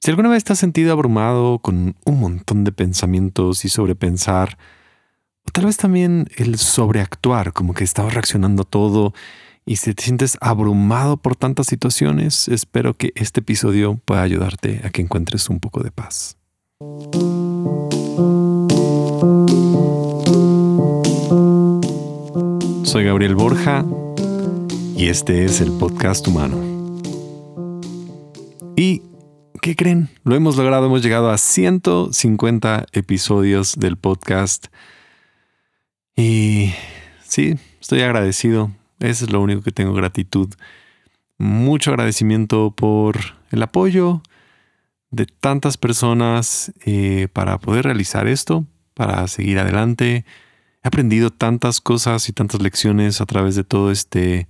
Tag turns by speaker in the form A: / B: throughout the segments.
A: Si alguna vez te has sentido abrumado con un montón de pensamientos y sobrepensar, o tal vez también el sobreactuar, como que estabas reaccionando a todo y si te sientes abrumado por tantas situaciones, espero que este episodio pueda ayudarte a que encuentres un poco de paz. Soy Gabriel Borja y este es el podcast humano. Y ¿Qué creen? Lo hemos logrado, hemos llegado a 150 episodios del podcast. Y sí, estoy agradecido. Eso es lo único que tengo gratitud. Mucho agradecimiento por el apoyo de tantas personas eh, para poder realizar esto, para seguir adelante. He aprendido tantas cosas y tantas lecciones a través de todo este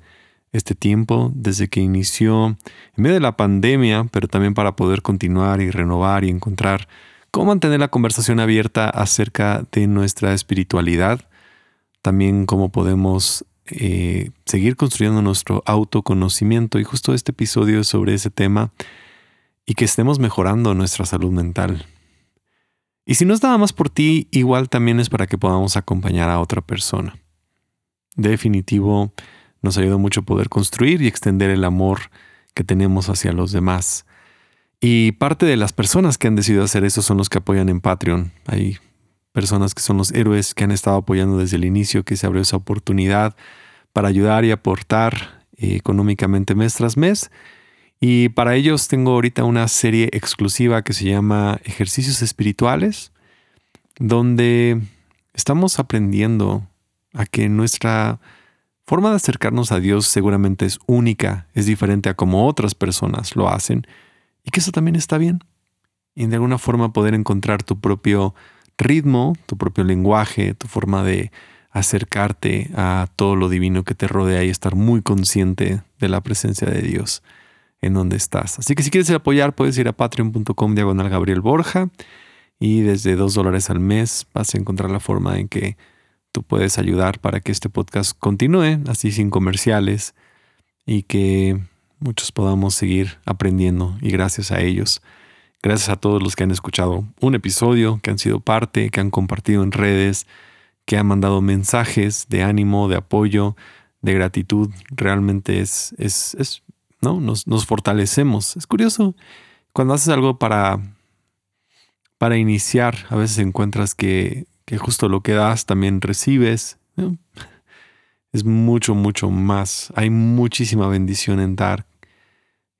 A: este tiempo desde que inició en medio de la pandemia, pero también para poder continuar y renovar y encontrar cómo mantener la conversación abierta acerca de nuestra espiritualidad, también cómo podemos eh, seguir construyendo nuestro autoconocimiento y justo este episodio es sobre ese tema y que estemos mejorando nuestra salud mental. Y si no es nada más por ti, igual también es para que podamos acompañar a otra persona. Definitivo, nos ayuda mucho poder construir y extender el amor que tenemos hacia los demás. Y parte de las personas que han decidido hacer eso son los que apoyan en Patreon. Hay personas que son los héroes que han estado apoyando desde el inicio, que se abrió esa oportunidad para ayudar y aportar eh, económicamente mes tras mes. Y para ellos tengo ahorita una serie exclusiva que se llama Ejercicios Espirituales, donde estamos aprendiendo a que nuestra forma de acercarnos a Dios seguramente es única, es diferente a como otras personas lo hacen y que eso también está bien. Y de alguna forma poder encontrar tu propio ritmo, tu propio lenguaje, tu forma de acercarte a todo lo divino que te rodea y estar muy consciente de la presencia de Dios en donde estás. Así que si quieres apoyar, puedes ir a patreon.com diagonal Gabriel Borja y desde dos dólares al mes vas a encontrar la forma en que tú puedes ayudar para que este podcast continúe así sin comerciales y que muchos podamos seguir aprendiendo y gracias a ellos. Gracias a todos los que han escuchado un episodio, que han sido parte, que han compartido en redes, que han mandado mensajes de ánimo, de apoyo, de gratitud. Realmente es, es, es ¿no? Nos, nos fortalecemos. Es curioso, cuando haces algo para, para iniciar, a veces encuentras que que justo lo que das también recibes. Es mucho, mucho más. Hay muchísima bendición en dar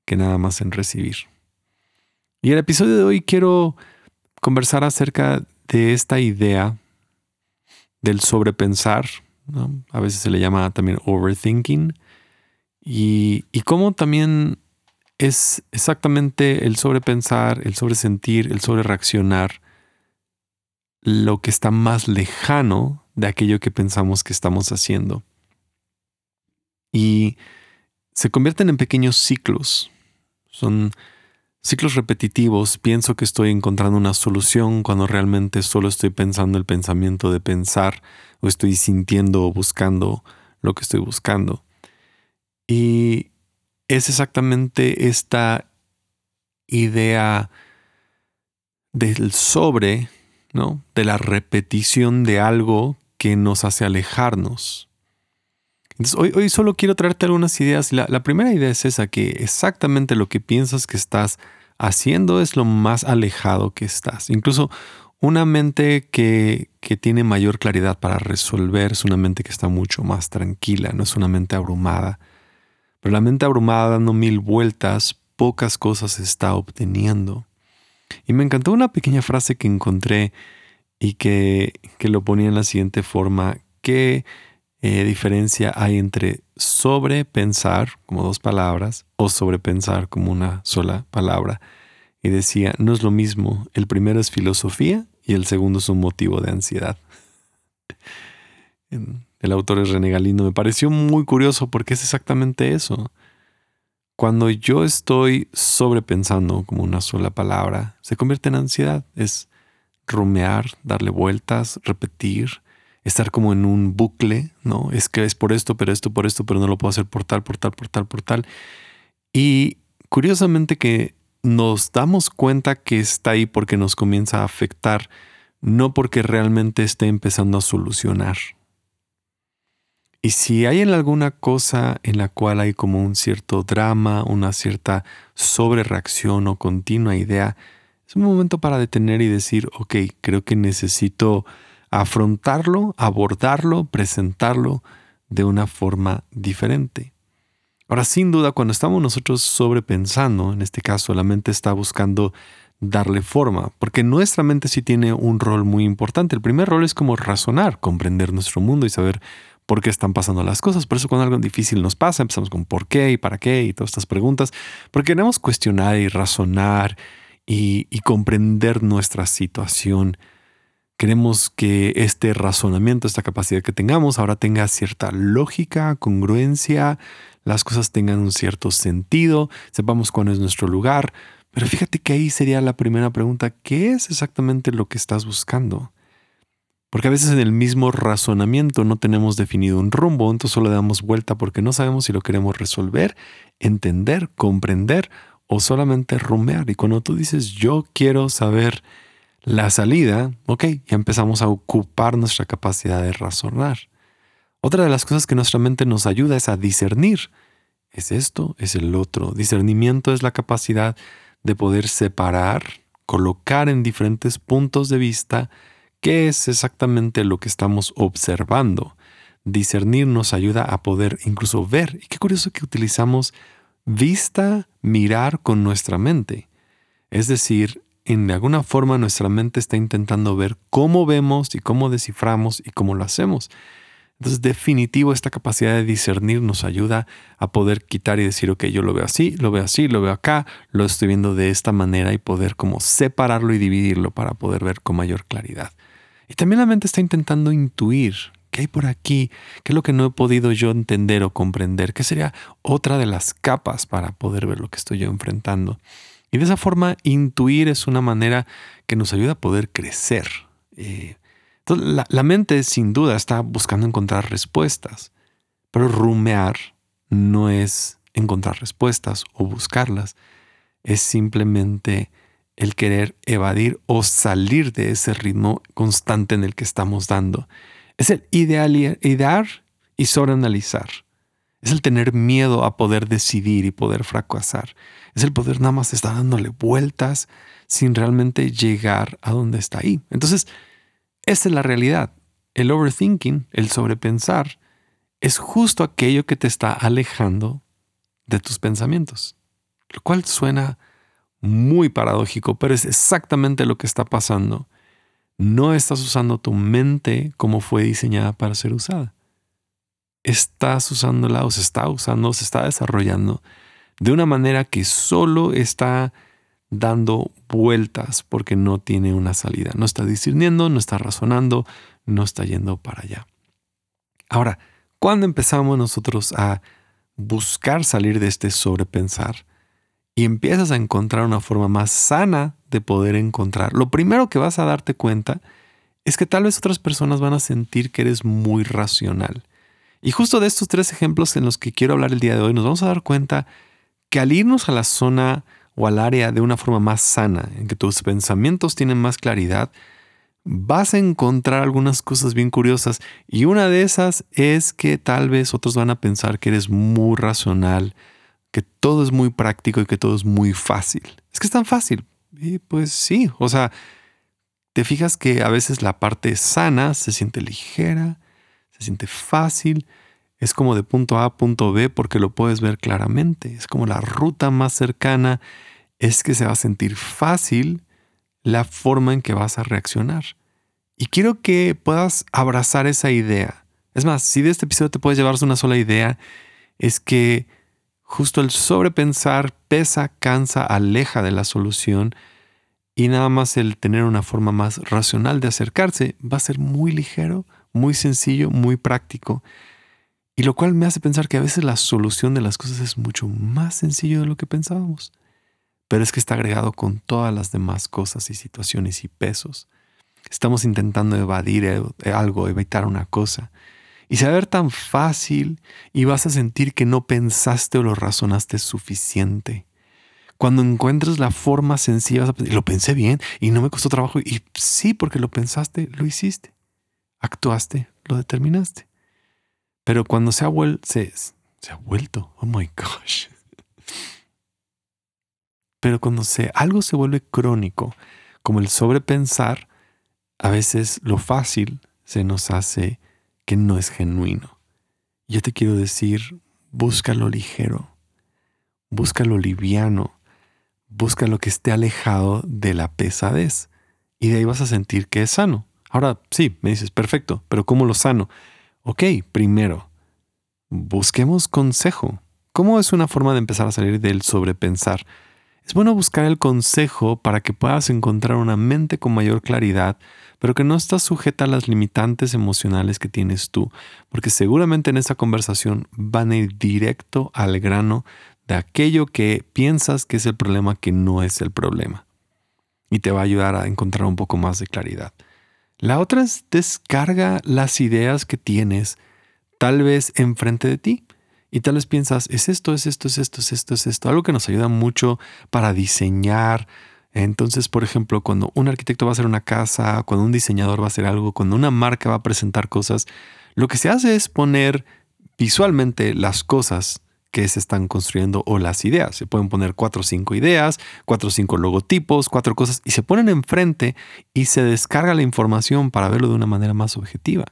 A: que nada más en recibir. Y el episodio de hoy quiero conversar acerca de esta idea del sobrepensar. A veces se le llama también overthinking. Y, y cómo también es exactamente el sobrepensar, el sobresentir, el sobrereaccionar lo que está más lejano de aquello que pensamos que estamos haciendo. Y se convierten en pequeños ciclos. Son ciclos repetitivos. Pienso que estoy encontrando una solución cuando realmente solo estoy pensando el pensamiento de pensar o estoy sintiendo o buscando lo que estoy buscando. Y es exactamente esta idea del sobre ¿no? De la repetición de algo que nos hace alejarnos. Entonces, hoy, hoy solo quiero traerte algunas ideas. La, primera idea es esa, que exactamente lo que piensas que estás haciendo es lo más alejado que estás. Incluso una mente que, que, tiene mayor claridad para resolver es una mente que está mucho más tranquila, no es una mente abrumada. Pero la mente abrumada dando mil vueltas, pocas cosas está obteniendo. Y me encantó una pequeña frase que encontré y que, lo ponía en la siguiente forma. ¿Qué eh, diferencia hay entre sobrepensar, como dos palabras, o sobrepensar como una sola palabra? Y decía, no es lo mismo. El primero es filosofía y el segundo es un motivo de ansiedad. El autor es René Galindo. Me pareció muy curioso porque es exactamente eso. Cuando yo estoy sobrepensando como una sola palabra, se convierte en ansiedad. Es rumear, darle vueltas, repetir, estar como en un bucle, ¿no? Es que es por esto, pero esto, por esto, pero no lo puedo hacer por tal, por tal, por tal, por tal. Y curiosamente que nos damos cuenta que está ahí porque nos comienza a afectar, no porque realmente esté empezando a solucionar. Y si hay en alguna cosa en la cual hay como un cierto drama, una cierta sobrereacción o continua idea, es un momento para detener y decir, ok, creo que necesito afrontarlo, abordarlo, presentarlo de una forma diferente. Ahora, sin duda, cuando estamos nosotros sobrepensando, en este caso la mente está buscando darle forma, porque nuestra mente sí tiene un rol muy importante. El primer rol es como razonar, comprender nuestro mundo y saber por qué están pasando las cosas. Por eso cuando algo difícil nos pasa, empezamos con por qué y para qué y todas estas preguntas, porque queremos cuestionar y razonar y, comprender nuestra situación. Queremos que este razonamiento, esta capacidad que tengamos ahora tenga cierta lógica, congruencia, las cosas tengan un cierto sentido, sepamos cuál es nuestro lugar. Pero fíjate que ahí sería la primera pregunta, ¿qué es exactamente lo que estás buscando? Porque a veces en el mismo razonamiento no tenemos definido un rumbo, entonces solo damos vuelta porque no sabemos si lo queremos resolver, entender, comprender o solamente rumear. Y cuando tú dices yo quiero saber la salida, ok, ya empezamos a ocupar nuestra capacidad de razonar. Otra de las cosas que nuestra mente nos ayuda es a discernir. Es esto, es el otro. Discernimiento es la capacidad de poder separar, colocar en diferentes puntos de vista qué es exactamente lo que estamos observando. Discernir nos ayuda a poder incluso ver. Y qué curioso que utilizamos vista, mirar con nuestra mente. Es decir, en alguna forma nuestra mente está intentando ver cómo vemos y cómo desciframos y cómo lo hacemos. Entonces, definitivo, esta capacidad de discernir nos ayuda a poder quitar y decir, ok, yo lo veo así, lo veo así, lo veo acá, lo estoy viendo de esta manera y poder como separarlo y dividirlo para poder ver con mayor claridad. Y también la mente está intentando intuir qué hay por aquí, qué es lo que no he podido yo entender o comprender, qué sería otra de las capas para poder ver lo que estoy yo enfrentando. Y de esa forma, intuir es una manera que nos ayuda a poder crecer. Eh, entonces, la, la mente sin duda está buscando encontrar respuestas, pero rumear no es encontrar respuestas o buscarlas, es simplemente el querer evadir o salir de ese ritmo constante en el que estamos dando. Es el idear y sobreanalizar. Es el tener miedo a poder decidir y poder fracasar. Es el poder nada más estar dándole vueltas sin realmente llegar a donde está ahí. Entonces, esa es la realidad. El overthinking, el sobrepensar, es justo aquello que te está alejando de tus pensamientos. Lo cual suena muy paradójico, pero es exactamente lo que está pasando. No estás usando tu mente como fue diseñada para ser usada. Estás usándola o se está usando, se está desarrollando de una manera que solo está dando vueltas porque no tiene una salida. No está discerniendo, no está razonando, no está yendo para allá. Ahora, cuando empezamos nosotros a buscar salir de este sobrepensar, y empiezas a encontrar una forma más sana de poder encontrar, lo primero que vas a darte cuenta es que tal vez otras personas van a sentir que eres muy racional. Y justo de estos tres ejemplos en los que quiero hablar el día de hoy, nos vamos a dar cuenta que al irnos a la zona o al área de una forma más sana, en que tus pensamientos tienen más claridad, vas a encontrar algunas cosas bien curiosas. Y una de esas es que tal vez otros van a pensar que eres muy racional, que todo es muy práctico y que todo es muy fácil. Es que es tan fácil. Y pues sí, o sea, te fijas que a veces la parte sana se siente ligera, se siente fácil, es como de punto A a punto B porque lo puedes ver claramente, es como la ruta más cercana, es que se va a sentir fácil la forma en que vas a reaccionar. Y quiero que puedas abrazar esa idea. Es más, si de este episodio te puedes llevarse una sola idea, es que Justo el sobrepensar pesa, cansa, aleja de la solución y nada más el tener una forma más racional de acercarse va a ser muy ligero, muy sencillo, muy práctico. Y lo cual me hace pensar que a veces la solución de las cosas es mucho más sencillo de lo que pensábamos. Pero es que está agregado con todas las demás cosas y situaciones y pesos. Estamos intentando evadir eh, algo, evitar una cosa. Y se va a ver tan fácil y vas a sentir que no pensaste o lo razonaste suficiente. Cuando encuentres la forma sencilla, vas a lo pensé bien y no me costó trabajo. Y sí, porque lo pensaste, lo hiciste. Actuaste, lo determinaste. Pero cuando se ha, se, se ha vuelto, oh my gosh. Pero cuando se, algo se vuelve crónico, como el sobrepensar, a veces lo fácil se nos hace que no es genuino. Yo te quiero decir, busca lo ligero, busca lo liviano, busca lo que esté alejado de la pesadez. Y de ahí vas a sentir que es sano. Ahora sí, me dices, perfecto, pero ¿cómo lo sano? Ok, primero, busquemos consejo. ¿Cómo es una forma de empezar a salir del sobrepensar? Es bueno buscar el consejo para que puedas encontrar una mente con mayor claridad, pero que no está sujeta a las limitantes emocionales que tienes tú, porque seguramente en esa conversación van a ir directo al grano de aquello que piensas que es el problema que no es el problema. Y te va a ayudar a encontrar un poco más de claridad. La otra es descarga las ideas que tienes tal vez enfrente de ti. Y tal vez piensas, es esto, es esto, es esto, es esto, es esto. Algo que nos ayuda mucho para diseñar. Entonces, por ejemplo, cuando un arquitecto va a hacer una casa, cuando un diseñador va a hacer algo, cuando una marca va a presentar cosas, lo que se hace es poner visualmente las cosas que se están construyendo o las ideas. Se pueden poner cuatro o cinco ideas, cuatro o cinco logotipos, cuatro cosas y se ponen enfrente y se descarga la información para verlo de una manera más objetiva.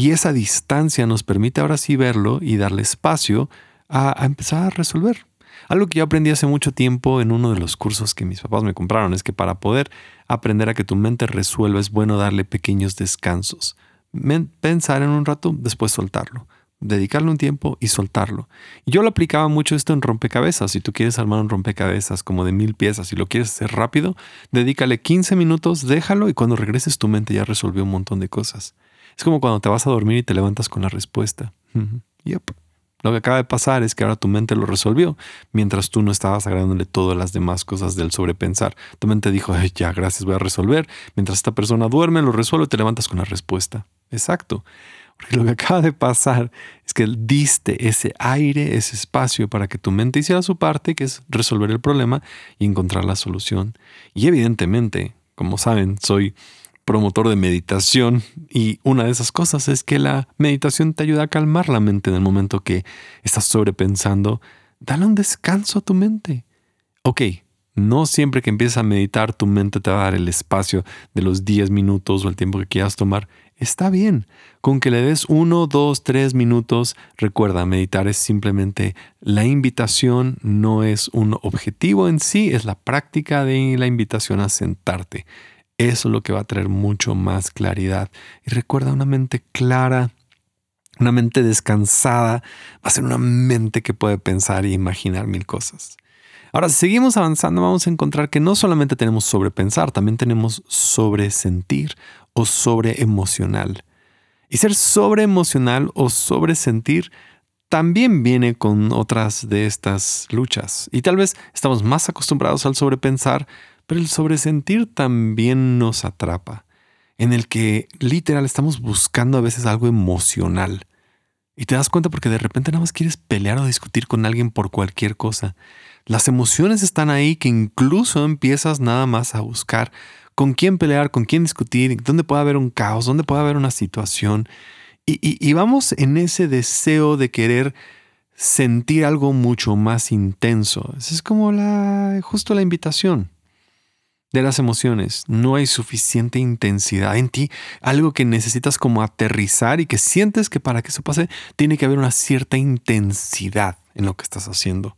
A: Y esa distancia nos permite ahora sí verlo y darle espacio a, empezar a resolver. Algo que yo aprendí hace mucho tiempo en uno de los cursos que mis papás me compraron es que para poder aprender a que tu mente resuelva es bueno darle pequeños descansos. Pensar en un rato, después soltarlo. Dedicarle un tiempo y soltarlo. Yo lo aplicaba mucho esto en rompecabezas. Si tú quieres armar un rompecabezas como de mil piezas y lo quieres hacer rápido, dedícale 15 minutos, déjalo y cuando regreses tu mente ya resolvió un montón de cosas. Es como cuando te vas a dormir y te levantas con la respuesta. Yep. Lo que acaba de pasar es que ahora tu mente lo resolvió, mientras tú no estabas agregándole todas las demás cosas del sobrepensar. Tu mente dijo, ya, gracias, voy a resolver. Mientras esta persona duerme, lo resuelve y te levantas con la respuesta. Exacto. Porque lo que acaba de pasar es que diste ese aire, ese espacio para que tu mente hiciera su parte, que es resolver el problema y encontrar la solución. Y evidentemente, como saben, soy promotor de meditación y una de esas cosas es que la meditación te ayuda a calmar la mente en el momento que estás sobrepensando. Dale un descanso a tu mente. Ok, no siempre que empieces a meditar tu mente te va a dar el espacio de los 10 minutos o el tiempo que quieras tomar. Está bien. Con que le des uno, dos, tres minutos, recuerda, meditar es simplemente la invitación, no es un objetivo en sí, es la práctica de la invitación a sentarte. Eso es lo que va a traer mucho más claridad. Y recuerda, una mente clara, una mente descansada, va a ser una mente que puede pensar e imaginar mil cosas. Ahora, si seguimos avanzando, vamos a encontrar que no solamente tenemos sobrepensar, también tenemos sobresentir o sobreemocional. Y ser sobreemocional o sobresentir también viene con otras de estas luchas. Y tal vez estamos más acostumbrados al sobrepensar, pero el sobresentir también nos atrapa, en el que literal estamos buscando a veces algo emocional. Y te das cuenta porque de repente nada más quieres pelear o discutir con alguien por cualquier cosa. Las emociones están ahí que incluso empiezas nada más a buscar con quién pelear, con quién discutir, dónde puede haber un caos, dónde puede haber una situación. Y, vamos en ese deseo de querer sentir algo mucho más intenso. Es como la, justo la invitación de las emociones. No hay suficiente intensidad en ti, algo que necesitas como aterrizar y que sientes que para que eso pase tiene que haber una cierta intensidad en lo que estás haciendo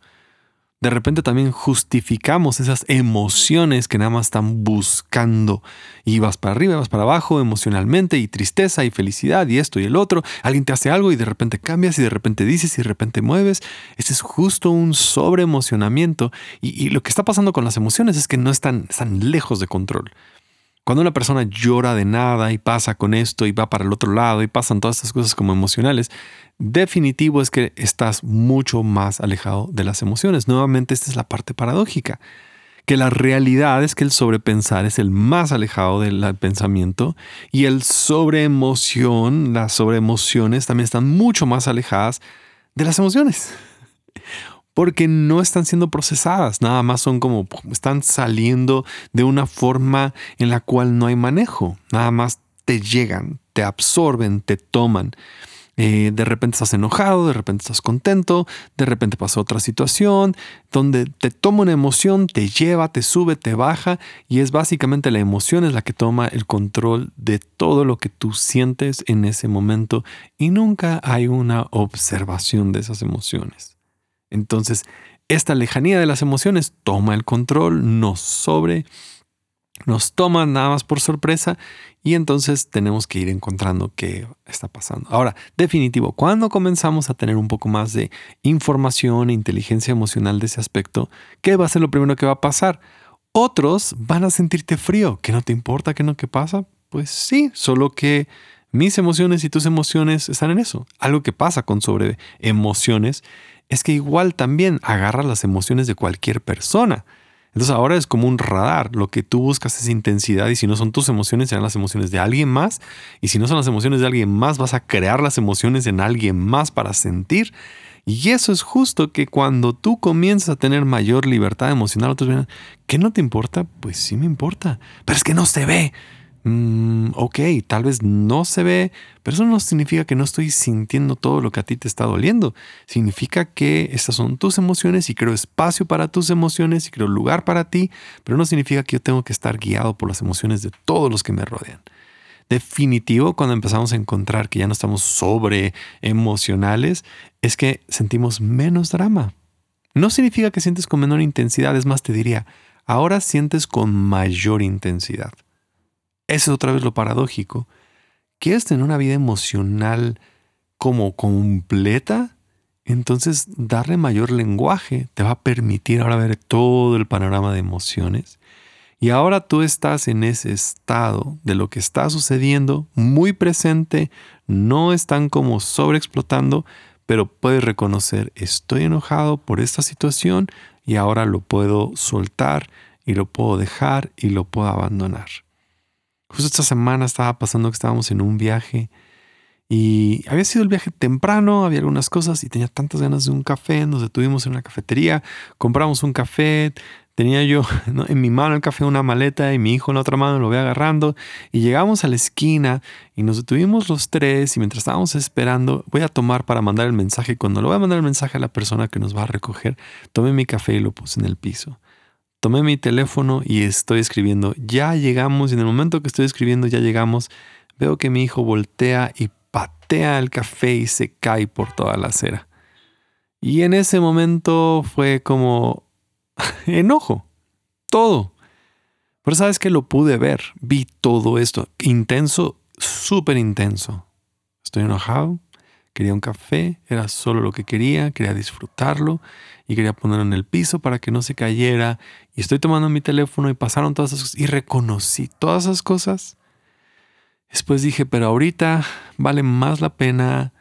A: de repente también justificamos esas emociones que nada más están buscando. Y vas para arriba, vas para abajo emocionalmente y tristeza y felicidad y esto y el otro. Alguien te hace algo y de repente cambias y de repente dices y de repente mueves. Ese es justo un sobreemocionamiento. Y, y lo que está pasando con las emociones es que no están, están lejos de control. Cuando una persona llora de nada y pasa con esto y va para el otro lado y pasan todas estas cosas como emocionales, definitivo es que estás mucho más alejado de las emociones. Nuevamente, esta es la parte paradójica, que la realidad es que el sobrepensar es el más alejado del pensamiento y el sobreemoción, las sobreemociones también están mucho más alejadas de las emociones. Porque no están siendo procesadas, nada más son como están saliendo de una forma en la cual no hay manejo, nada más te llegan, te absorben, te toman. Eh, de repente estás enojado, de repente estás contento, de repente pasa otra situación donde te toma una emoción, te lleva, te sube, te baja y es básicamente la emoción es la que toma el control de todo lo que tú sientes en ese momento y nunca hay una observación de esas emociones. Entonces, esta lejanía de las emociones toma el control, nos sobre, nos toma nada más por sorpresa y entonces tenemos que ir encontrando qué está pasando. Ahora, definitivo, cuando comenzamos a tener un poco más de información e inteligencia emocional de ese aspecto, ¿qué va a ser lo primero que va a pasar? Otros van a sentirte frío, que no te importa qué no que pasa. Pues sí, solo que mis emociones y tus emociones están en eso. Algo que pasa con sobre emociones es que igual también agarra las emociones de cualquier persona. Entonces ahora es como un radar. Lo que tú buscas es intensidad y si no son tus emociones, serán las emociones de alguien más. Y si no son las emociones de alguien más, vas a crear las emociones en alguien más para sentir. Y eso es justo que cuando tú comienzas a tener mayor libertad emocional, otros dirán, ¿qué no te importa? Pues sí me importa, pero es que no se ve. Mm, ok, tal vez no se ve, pero eso no significa que no estoy sintiendo todo lo que a ti te está doliendo. Significa que estas son tus emociones y creo espacio para tus emociones y creo lugar para ti, pero no significa que yo tengo que estar guiado por las emociones de todos los que me rodean. Definitivo, cuando empezamos a encontrar que ya no estamos sobre emocionales, es que sentimos menos drama. No significa que sientes con menor intensidad, es más, te diría, ahora sientes con mayor intensidad. Eso es otra vez lo paradójico. ¿Quieres tener una vida emocional como completa? Entonces darle mayor lenguaje te va a permitir ahora ver todo el panorama de emociones. Y ahora tú estás en ese estado de lo que está sucediendo, muy presente, no están como sobreexplotando, pero puedes reconocer, estoy enojado por esta situación y ahora lo puedo soltar y lo puedo dejar y lo puedo abandonar. Justo esta semana estaba pasando que estábamos en un viaje y había sido el viaje temprano, había algunas cosas y tenía tantas ganas de un café. Nos detuvimos en una cafetería, compramos un café. Tenía yo en mi mano el café una maleta y mi hijo en la otra mano lo voy agarrando. Y llegamos a la esquina y nos detuvimos los tres. Y mientras estábamos esperando, voy a tomar para mandar el mensaje. Cuando lo voy a mandar el mensaje a la persona que nos va a recoger, tomé mi café y lo puse en el piso. Tomé mi teléfono y estoy escribiendo. Ya llegamos y en el momento que estoy escribiendo ya llegamos. Veo que mi hijo voltea y patea el café y se cae por toda la acera. Y en ese momento fue como enojo. Todo. Pero sabes que lo pude ver. Vi todo esto. Intenso, súper intenso. Estoy enojado. Quería un café. Era solo lo que quería. Quería disfrutarlo y quería ponerlo en el piso para que no se cayera. Y estoy tomando mi teléfono y pasaron todas esas cosas y reconocí todas esas cosas. Después dije, pero ahorita vale más la pena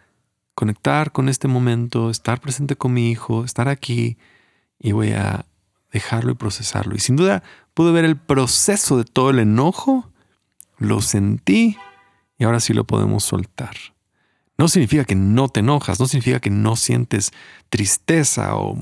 A: conectar con este momento, estar presente con mi hijo, estar aquí y voy a dejarlo y procesarlo. Y sin duda pude ver el proceso de todo el enojo, lo sentí y ahora sí lo podemos soltar. No significa que no te enojas, no significa que no sientes tristeza o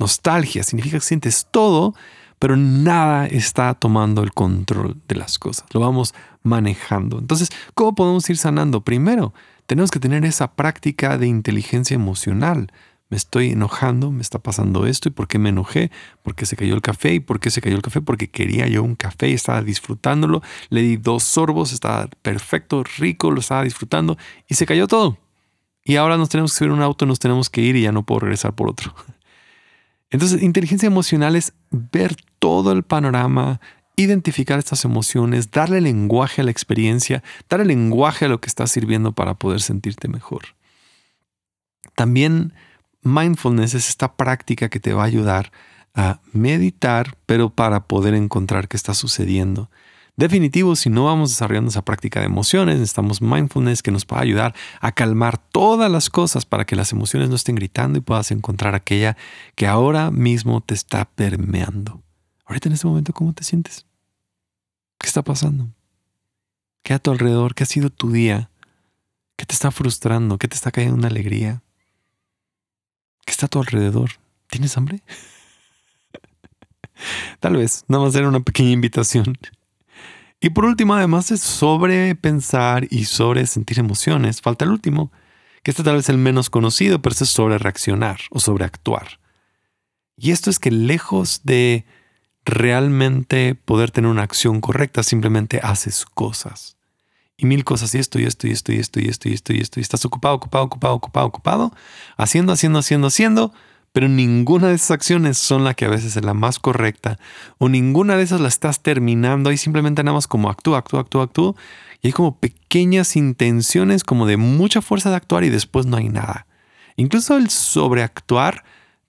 A: nostalgia, significa que sientes todo, pero nada está tomando el control de las cosas. Lo vamos manejando. Entonces, ¿cómo podemos ir sanando? Primero, tenemos que tener esa práctica de inteligencia emocional. Me estoy enojando, me está pasando esto, ¿y por qué me enojé? ¿Por qué se cayó el café? ¿Y por qué se cayó el café? Porque quería yo un café, estaba disfrutándolo, le di dos sorbos, estaba perfecto, rico, lo estaba disfrutando y se cayó todo. Y ahora nos tenemos que subir un auto, nos tenemos que ir y ya no puedo regresar por otro. Entonces, inteligencia emocional es ver todo el panorama, identificar estas emociones, darle lenguaje a la experiencia, darle lenguaje a lo que está sirviendo para poder sentirte mejor. También mindfulness es esta práctica que te va a ayudar a meditar, pero para poder encontrar qué está sucediendo. Definitivo, si no vamos desarrollando esa práctica de emociones, necesitamos mindfulness que nos pueda ayudar a calmar todas las cosas para que las emociones no estén gritando y puedas encontrar aquella que ahora mismo te está permeando. Ahorita en este momento, ¿cómo te sientes? ¿Qué está pasando? ¿Qué a tu alrededor? ¿Qué ha sido tu día? ¿Qué te está frustrando? ¿Qué te está cayendo una alegría? ¿Qué está a tu alrededor? ¿Tienes hambre? Tal vez, nada más era una pequeña invitación. Y por último, además de sobrepensar y sobre sentir emociones, falta el último, que este tal vez es el menos conocido, pero es sobre reaccionar o sobre actuar. Y esto es que lejos de realmente poder tener una acción correcta, simplemente haces cosas. Y mil cosas, y esto, y esto, y esto, y esto, y esto, y esto, y esto, y estás ocupado, ocupado, ocupado, ocupado, ocupado, haciendo, haciendo, haciendo, haciendo, pero ninguna de esas acciones son la que a veces es la más correcta, o ninguna de esas la estás terminando, ahí simplemente nada más como actúa, actúa, actúa, actúa, y hay como pequeñas intenciones como de mucha fuerza de actuar y después no hay nada. Incluso el sobreactuar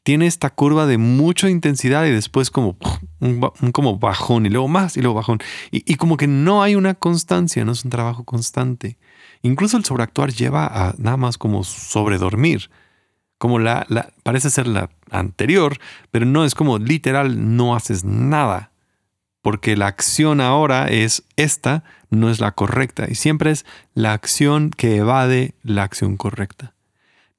A: tiene esta curva de mucha intensidad y después como un, como bajón y luego más y luego bajón. Y, como que no hay una constancia, no es un trabajo constante. Incluso el sobreactuar lleva a nada más como sobredormir. Como la, la, parece ser la anterior, pero no es como literal no haces nada. Porque la acción ahora es esta, no es la correcta. Y siempre es la acción que evade la acción correcta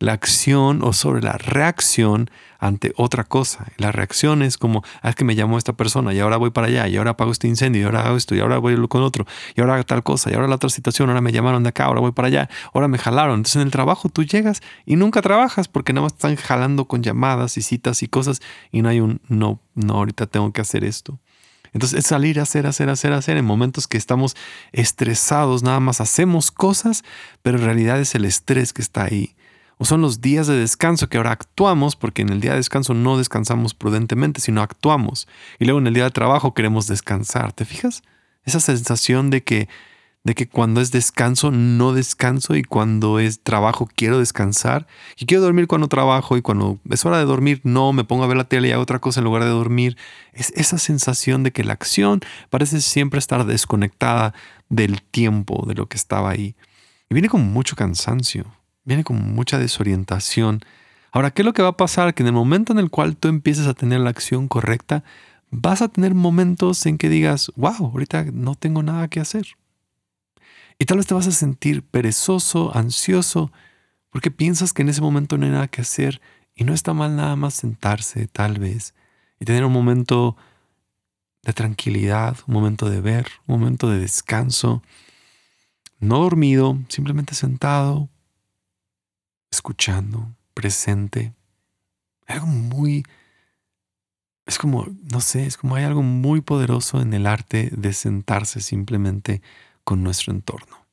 A: la acción o sobre la reacción ante otra cosa. La reacción es como, ah, es que me llamó esta persona y ahora voy para allá y ahora apago este incendio y ahora hago esto y ahora voy con otro y ahora tal cosa y ahora la otra situación, ahora me llamaron de acá, ahora voy para allá, ahora me jalaron. Entonces en el trabajo tú llegas y nunca trabajas porque nada más están jalando con llamadas y citas y cosas y no hay un, no, no, ahorita tengo que hacer esto. Entonces es salir a hacer, hacer, hacer, hacer. En momentos que estamos estresados, nada más hacemos cosas, pero en realidad es el estrés que está ahí o son los días de descanso que ahora actuamos, porque en el día de descanso no descansamos prudentemente, sino actuamos. Y luego en el día de trabajo queremos descansar. ¿Te fijas? Esa sensación de que, de que cuando es descanso no descanso y cuando es trabajo quiero descansar. Y quiero dormir cuando trabajo y cuando es hora de dormir no, me pongo a ver la tele y hago otra cosa en lugar de dormir. Es esa sensación de que la acción parece siempre estar desconectada del tiempo, de lo que estaba ahí. Y viene con mucho cansancio viene con mucha desorientación. Ahora, ¿qué es lo que va a pasar? Que en el momento en el cual tú empieces a tener la acción correcta, vas a tener momentos en que digas, wow, ahorita no tengo nada que hacer. Y tal vez te vas a sentir perezoso, ansioso, porque piensas que en ese momento no hay nada que hacer y no está mal nada más sentarse, tal vez, y tener un momento de tranquilidad, un momento de ver, un momento de descanso, no dormido, simplemente sentado, escuchando, presente. Algo muy... Es como, no sé, es como hay algo muy poderoso en el arte de sentarse simplemente con nuestro entorno.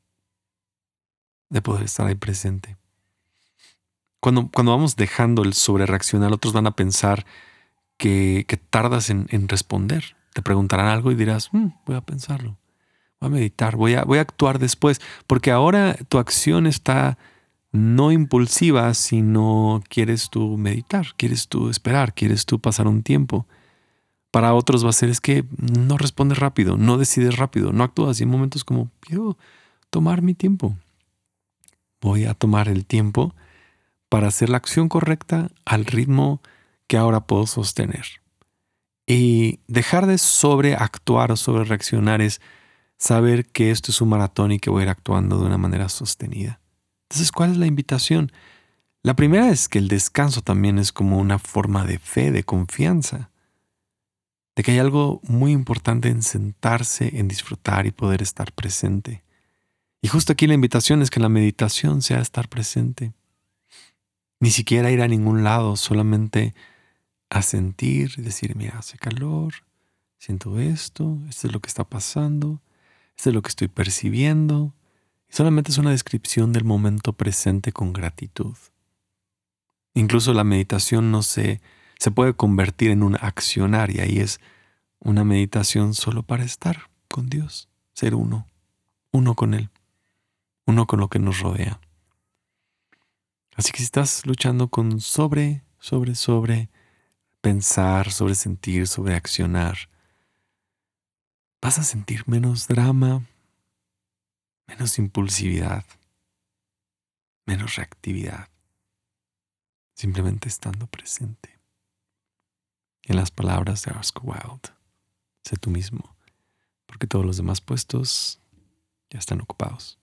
A: De poder estar ahí presente. Cuando, cuando vamos dejando el sobre reaccionar, otros van a pensar que, tardas en, responder. Te preguntarán algo y dirás, mm, voy a pensarlo, voy a meditar, voy a, voy a actuar después, porque ahora tu acción está no impulsiva, sino quieres tú meditar, quieres tú esperar, quieres tú pasar un tiempo. Para otros va a ser es que no respondes rápido, no decides rápido, no actúas y en momentos como quiero tomar mi tiempo. Voy a tomar el tiempo para hacer la acción correcta al ritmo que ahora puedo sostener. Y dejar de sobreactuar o sobre reaccionar es saber que esto es un maratón y que voy a ir actuando de una manera sostenida. Entonces, ¿cuál es la invitación? La primera es que el descanso también es como una forma de fe, de confianza, de que hay algo muy importante en sentarse, en disfrutar y poder estar presente. Y justo aquí la invitación es que la meditación sea estar presente. Ni siquiera ir a ningún lado, solamente a sentir decir, mira, hace calor, siento esto, esto es lo que está pasando, esto es lo que estoy percibiendo, solamente es una descripción del momento presente con gratitud. Incluso la meditación no se, se puede convertir en un accionar y ahí es una meditación solo para estar con Dios, ser uno, uno con Él, uno con lo que nos rodea. Así que si estás luchando con sobre, sobre, sobre, pensar, sobre sentir, sobre accionar, vas a sentir menos drama, menos impulsividad, menos reactividad, simplemente estando presente. En las palabras de Oscar Wilde, sé tú mismo, porque todos los demás puestos ya están ocupados.